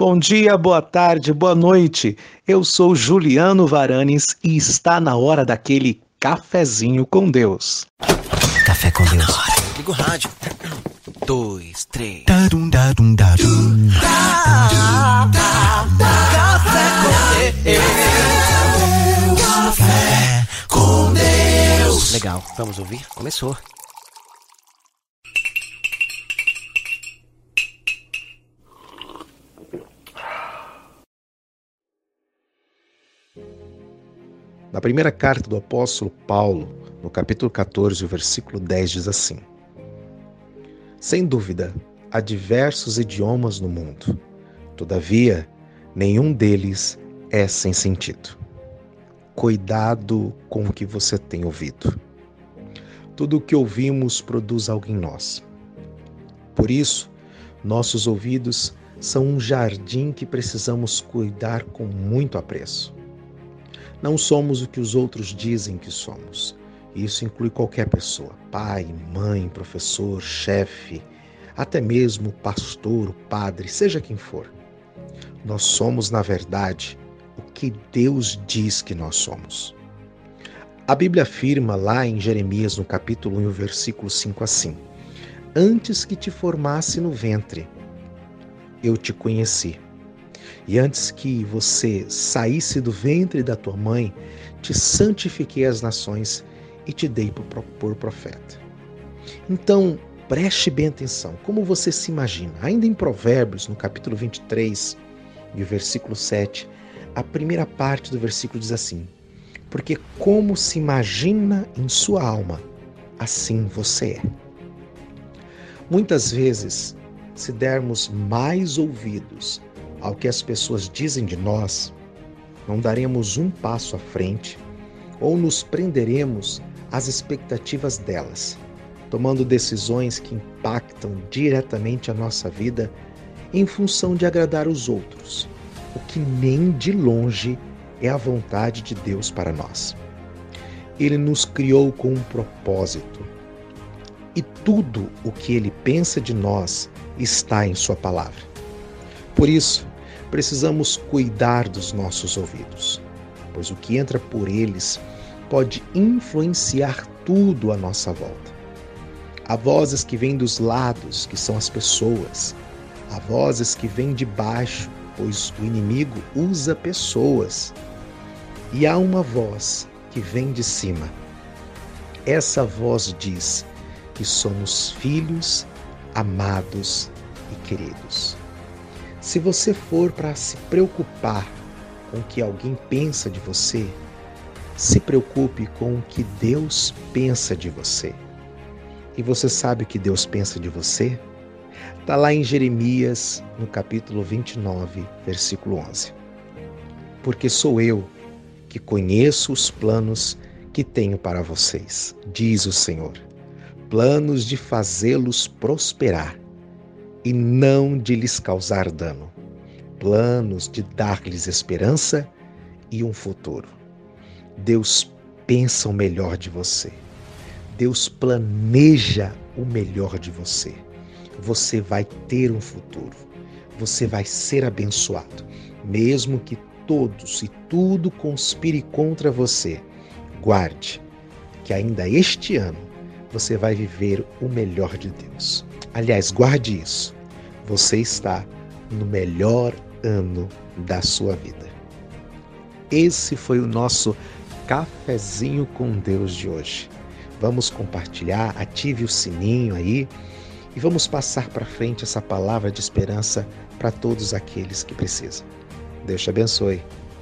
Bom dia, boa tarde, boa noite. Eu sou Juliano Varanes e está na hora daquele cafezinho com Deus. Café com Deus. Liga o rádio. Dois, três. Darum, darum, darum. Café com Deus. Café com Deus. Legal, vamos ouvir? Começou. Na primeira carta do apóstolo Paulo, no capítulo 14, o versículo 10 diz assim: Sem dúvida, há diversos idiomas no mundo. Todavia, nenhum deles é sem sentido. Cuidado com o que você tem ouvido. Tudo o que ouvimos produz algo em nós. Por isso, nossos ouvidos são um jardim que precisamos cuidar com muito apreço. Não somos o que os outros dizem que somos. Isso inclui qualquer pessoa: pai, mãe, professor, chefe, até mesmo pastor, padre, seja quem for. Nós somos, na verdade, o que Deus diz que nós somos. A Bíblia afirma lá em Jeremias, no capítulo 1, versículo 5 assim: Antes que te formasse no ventre, eu te conheci e antes que você saísse do ventre da tua mãe, te santifiquei as nações e te dei por profeta. Então, preste bem atenção, como você se imagina. Ainda em Provérbios, no capítulo 23, e o versículo 7, a primeira parte do versículo diz assim: Porque como se imagina em sua alma, assim você é. Muitas vezes, se dermos mais ouvidos ao que as pessoas dizem de nós, não daremos um passo à frente ou nos prenderemos às expectativas delas, tomando decisões que impactam diretamente a nossa vida em função de agradar os outros, o que nem de longe é a vontade de Deus para nós. Ele nos criou com um propósito. E tudo o que ele pensa de nós está em Sua palavra. Por isso, precisamos cuidar dos nossos ouvidos, pois o que entra por eles pode influenciar tudo à nossa volta. Há vozes que vêm dos lados, que são as pessoas. Há vozes que vêm de baixo, pois o inimigo usa pessoas. E há uma voz que vem de cima. Essa voz diz que somos filhos amados e queridos. Se você for para se preocupar com o que alguém pensa de você, se preocupe com o que Deus pensa de você. E você sabe o que Deus pensa de você? Está lá em Jeremias, no capítulo 29, versículo 11. Porque sou eu que conheço os planos que tenho para vocês, diz o Senhor. Planos de fazê-los prosperar e não de lhes causar dano, planos de dar-lhes esperança e um futuro. Deus pensa o melhor de você. Deus planeja o melhor de você. Você vai ter um futuro. Você vai ser abençoado, mesmo que todos e tudo conspire contra você. Guarde que ainda este ano você vai viver o melhor de Deus. Aliás, guarde isso. Você está no melhor ano da sua vida. Esse foi o nosso cafezinho com Deus de hoje. Vamos compartilhar, ative o sininho aí e vamos passar para frente essa palavra de esperança para todos aqueles que precisam. Deus te abençoe.